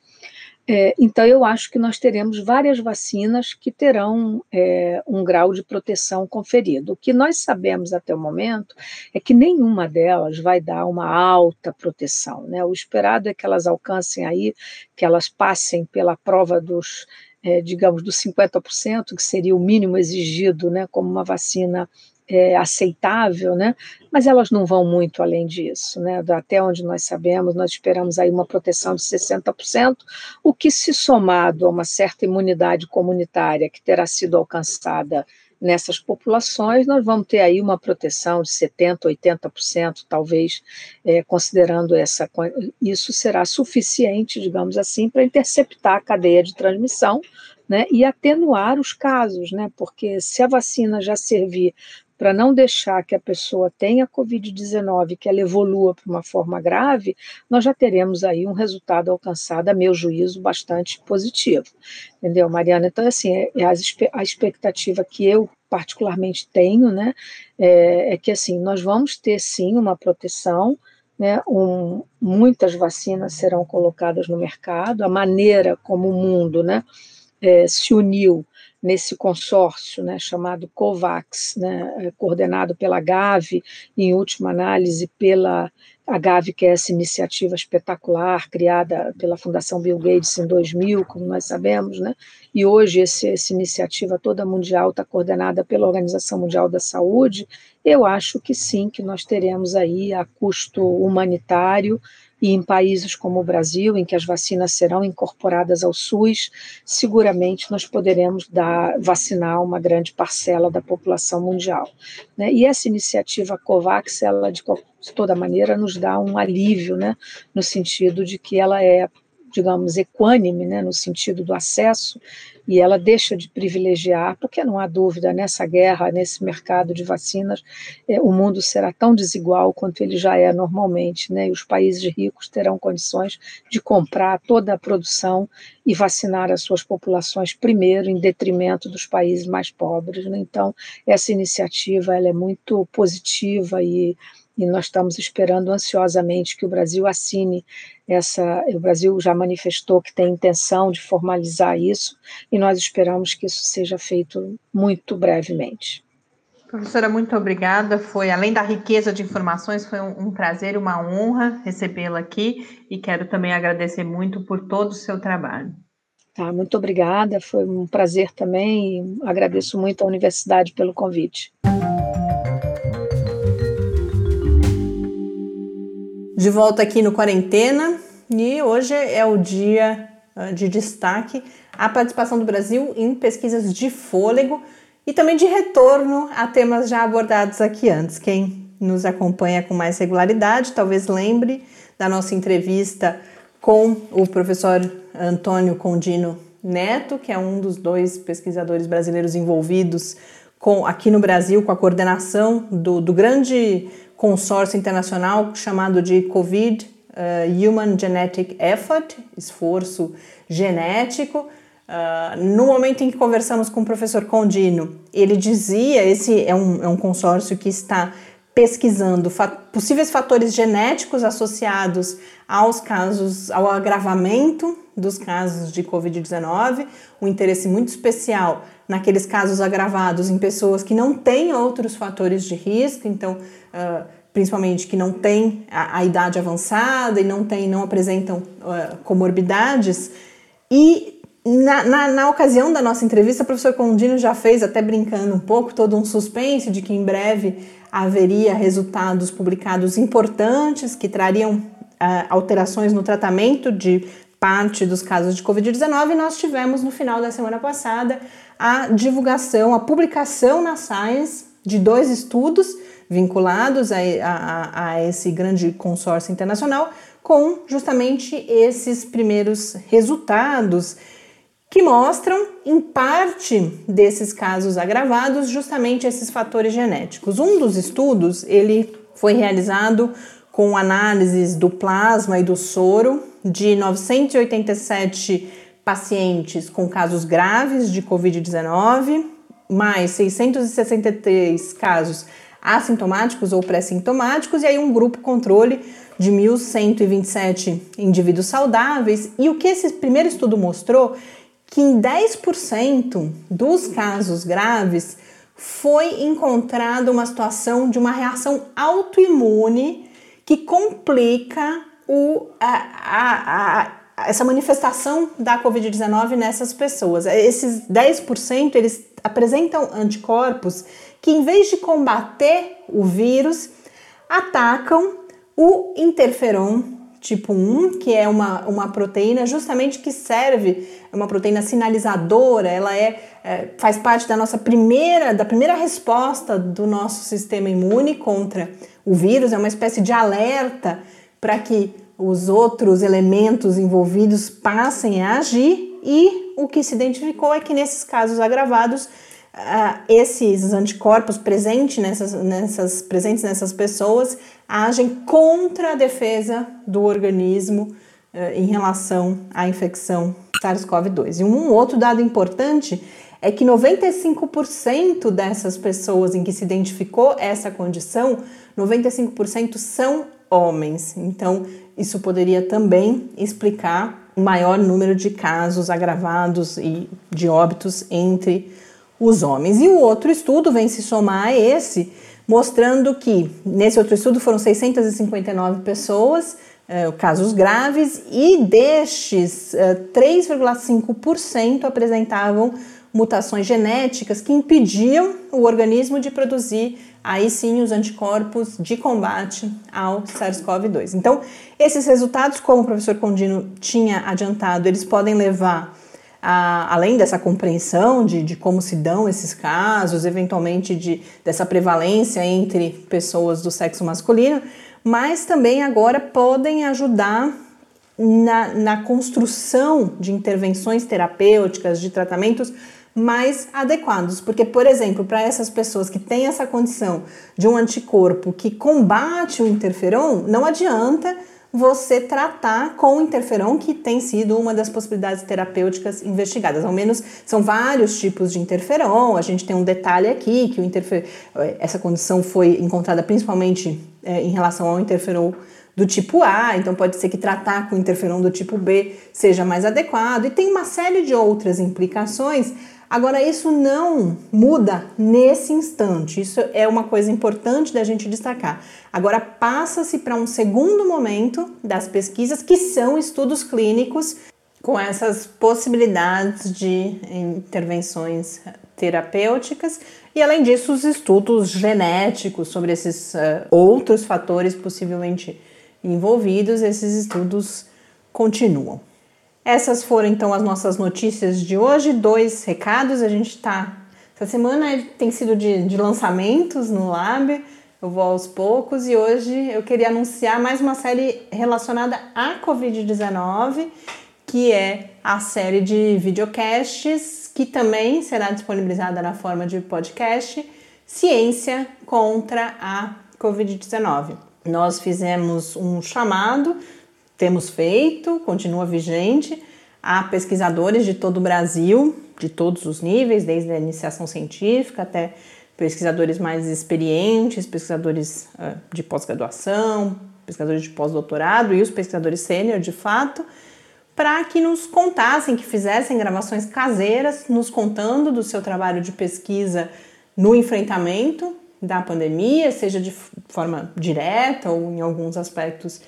C: É, então, eu acho que nós teremos várias vacinas que terão é, um grau de proteção conferido. O que nós sabemos até o momento é que nenhuma delas vai dar uma alta proteção. Né? O esperado é que elas alcancem aí, que elas passem pela prova dos é, digamos, dos 50%, que seria o mínimo exigido né, como uma vacina é, aceitável, né? mas elas não vão muito além disso. Né? Até onde nós sabemos, nós esperamos aí uma proteção de 60%, o que, se somado a uma certa imunidade comunitária que terá sido alcançada nessas populações, nós vamos ter aí uma proteção de 70%, 80%, talvez, é, considerando essa. Isso será suficiente, digamos assim, para interceptar a cadeia de transmissão né, e atenuar os casos, né, porque se a vacina já servir para não deixar que a pessoa tenha Covid-19, que ela evolua para uma forma grave, nós já teremos aí um resultado alcançado, a meu juízo, bastante positivo. Entendeu, Mariana? Então, assim, é, é a expectativa que eu particularmente tenho, né, é, é que, assim, nós vamos ter, sim, uma proteção, né, um, muitas vacinas serão colocadas no mercado, a maneira como o mundo, né, é, se uniu nesse consórcio né, chamado COVAX, né, é, coordenado pela Gavi, em última análise pela a que é essa iniciativa espetacular criada pela Fundação Bill Gates em 2000, como nós sabemos, né? e hoje esse, essa iniciativa toda mundial está coordenada pela Organização Mundial da Saúde, eu acho que sim, que nós teremos aí a custo humanitário e em países como o Brasil, em que as vacinas serão incorporadas ao SUS, seguramente nós poderemos dar, vacinar uma grande parcela da população mundial. Né? E essa iniciativa COVAX, ela de, de toda maneira nos dá um alívio, né? no sentido de que ela é digamos, equânime, né, no sentido do acesso, e ela deixa de privilegiar, porque não há dúvida, nessa guerra, nesse mercado de vacinas, é, o mundo será tão desigual quanto ele já é normalmente, né, e os países ricos terão condições de comprar toda a produção e vacinar as suas populações primeiro, em detrimento dos países mais pobres. Né? Então, essa iniciativa ela é muito positiva e e nós estamos esperando ansiosamente que o Brasil assine essa. O Brasil já manifestou que tem intenção de formalizar isso e nós esperamos que isso seja feito muito brevemente.
B: Professora, muito obrigada. Foi, além da riqueza de informações, foi um, um prazer e uma honra recebê-la aqui e quero também agradecer muito por todo o seu trabalho.
C: Tá, muito obrigada, foi um prazer também e agradeço muito à universidade pelo convite.
B: De volta aqui no Quarentena e hoje é o dia ah, de destaque a participação do Brasil em pesquisas de fôlego e também de retorno a temas já abordados aqui antes. Quem nos acompanha com mais regularidade talvez lembre da nossa entrevista com o professor Antônio Condino Neto, que é um dos dois pesquisadores brasileiros envolvidos com, aqui no Brasil com a coordenação do, do grande consórcio internacional chamado de COVID uh, Human Genetic Effort, esforço genético. Uh, no momento em que conversamos com o professor Condino, ele dizia, esse é um, é um consórcio que está pesquisando fat possíveis fatores genéticos associados aos casos, ao agravamento dos casos de Covid-19, um interesse muito especial naqueles casos agravados em pessoas que não têm outros fatores de risco, então uh, principalmente que não têm a, a, idade avançada e não tem, não apresentam uh, comorbidades. E na, na, na, ocasião da nossa entrevista, o professor Condino já fez, até brincando um pouco, todo um suspense de que em breve haveria resultados publicados importantes que trariam uh, alterações no tratamento de parte dos casos de Covid-19. E nós tivemos no final da semana passada a divulgação, a publicação na Science de dois estudos vinculados a, a, a esse grande consórcio internacional, com justamente esses primeiros resultados que mostram, em parte desses casos agravados, justamente esses fatores genéticos. Um dos estudos, ele foi realizado com análises do plasma e do soro de 987 pacientes com casos graves de COVID-19, mais 663 casos assintomáticos ou pré-sintomáticos, e aí um grupo controle de 1.127 indivíduos saudáveis. E o que esse primeiro estudo mostrou que em 10% dos casos graves foi encontrada uma situação de uma reação autoimune que complica o, a, a, a essa manifestação da Covid-19 nessas pessoas. Esses 10% eles apresentam anticorpos que, em vez de combater o vírus, atacam o interferon tipo 1, que é uma, uma proteína justamente que serve, é uma proteína sinalizadora, ela é, é, faz parte da nossa primeira, da primeira resposta do nosso sistema imune contra o vírus, é uma espécie de alerta para que os outros elementos envolvidos passem a agir e o que se identificou é que nesses casos agravados Uh, esses anticorpos presentes nessas, nessas, presentes nessas pessoas agem contra a defesa do organismo uh, em relação à infecção SARS-CoV-2. E um outro dado importante é que 95% dessas pessoas em que se identificou essa condição, 95% são homens. Então, isso poderia também explicar o maior número de casos agravados e de óbitos entre os homens. E o outro estudo vem se somar a esse, mostrando que nesse outro estudo foram 659 pessoas, eh, casos graves, e destes, eh, 3,5% apresentavam mutações genéticas que impediam o organismo de produzir aí sim os anticorpos de combate ao SARS-CoV-2. Então, esses resultados, como o professor Condino tinha adiantado, eles podem levar a, além dessa compreensão de, de como se dão esses casos, eventualmente de, dessa prevalência entre pessoas do sexo masculino, mas também agora podem ajudar na, na construção de intervenções terapêuticas, de tratamentos mais adequados. Porque, por exemplo, para essas pessoas que têm essa condição de um anticorpo que combate o interferon, não adianta você tratar com interferon, que tem sido uma das possibilidades terapêuticas investigadas. Ao menos são vários tipos de interferon. A gente tem um detalhe aqui que o interfer... essa condição foi encontrada principalmente é, em relação ao interferon do tipo A, então pode ser que tratar com interferon do tipo B seja mais adequado, e tem uma série de outras implicações Agora, isso não muda nesse instante, isso é uma coisa importante da gente destacar. Agora, passa-se para um segundo momento das pesquisas, que são estudos clínicos com essas possibilidades de intervenções terapêuticas e, além disso, os estudos genéticos sobre esses uh, outros fatores possivelmente envolvidos, esses estudos continuam. Essas foram então as nossas notícias de hoje. Dois recados. A gente está. Essa semana tem sido de, de lançamentos no Lab. Eu vou aos poucos e hoje eu queria anunciar mais uma série relacionada à Covid-19, que é a série de videocasts, que também será disponibilizada na forma de podcast, Ciência contra a Covid-19. Nós fizemos um chamado temos feito, continua vigente. Há pesquisadores de todo o Brasil, de todos os níveis, desde a iniciação científica até pesquisadores mais experientes, pesquisadores uh, de pós-graduação, pesquisadores de pós-doutorado e os pesquisadores sênior, de fato, para que nos contassem, que fizessem gravações caseiras, nos contando do seu trabalho de pesquisa no enfrentamento da pandemia, seja de forma direta ou em alguns aspectos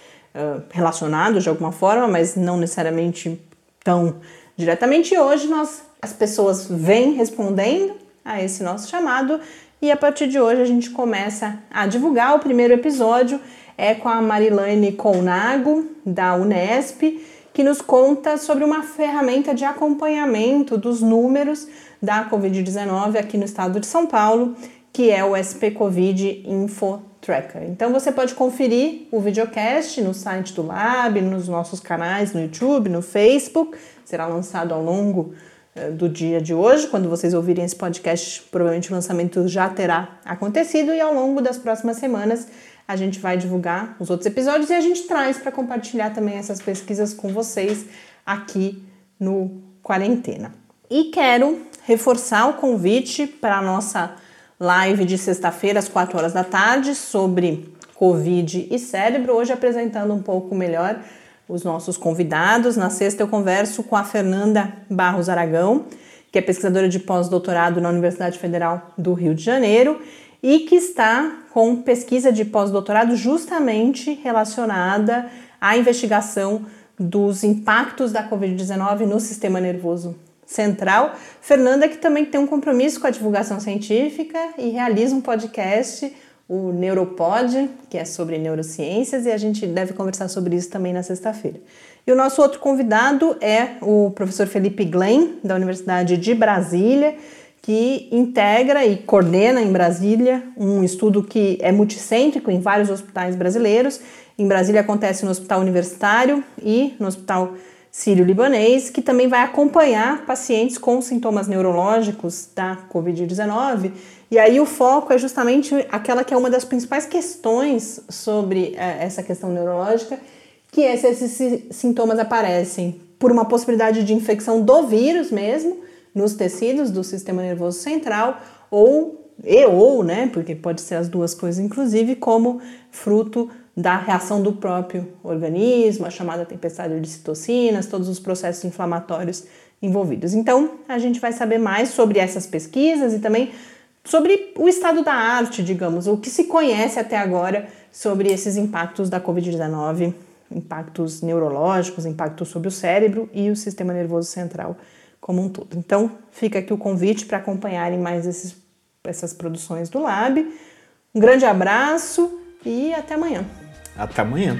B: relacionados de alguma forma, mas não necessariamente tão diretamente. E hoje nós, as pessoas vêm respondendo a esse nosso chamado e a partir de hoje a gente começa a divulgar. O primeiro episódio é com a Marilane Colnago, da Unesp, que nos conta sobre uma ferramenta de acompanhamento dos números da Covid-19 aqui no estado de São Paulo, que é o SP Covid Info Tracker. Então você pode conferir o videocast no site do Lab, nos nossos canais no YouTube, no Facebook. Será lançado ao longo do dia de hoje. Quando vocês ouvirem esse podcast, provavelmente o lançamento já terá acontecido e ao longo das próximas semanas a gente vai divulgar os outros episódios e a gente traz para compartilhar também essas pesquisas com vocês aqui no Quarentena. E quero reforçar o convite para a nossa live de sexta-feira às 4 horas da tarde sobre Covid e cérebro, hoje apresentando um pouco melhor os nossos convidados. Na sexta eu converso com a Fernanda Barros Aragão, que é pesquisadora de pós-doutorado na Universidade Federal do Rio de Janeiro e que está com pesquisa de pós-doutorado justamente relacionada à investigação dos impactos da Covid-19 no sistema nervoso central. Fernanda, que também tem um compromisso com a divulgação científica e realiza um podcast o Neuropod, que é sobre neurociências, e a gente deve conversar sobre isso também na sexta-feira. E o nosso outro convidado é o professor Felipe Glenn, da Universidade de Brasília, que integra e coordena em Brasília um estudo que é multicêntrico em vários hospitais brasileiros. Em Brasília acontece no Hospital Universitário e no Hospital Sírio-Libanês, que também vai acompanhar pacientes com sintomas neurológicos da Covid-19 e aí o foco é justamente aquela que é uma das principais questões sobre é, essa questão neurológica, que é se esses sintomas aparecem por uma possibilidade de infecção do vírus mesmo, nos tecidos do sistema nervoso central, ou e ou, né, porque pode ser as duas coisas inclusive, como fruto da reação do próprio organismo, a chamada tempestade de citocinas, todos os processos inflamatórios envolvidos. Então, a gente vai saber mais sobre essas pesquisas e também sobre o estado da arte, digamos, o que se conhece até agora sobre esses impactos da Covid-19, impactos neurológicos, impactos sobre o cérebro e o sistema nervoso central como um todo. Então, fica aqui o convite para acompanharem mais esses, essas produções do Lab. Um grande abraço e até amanhã.
A: Até amanhã.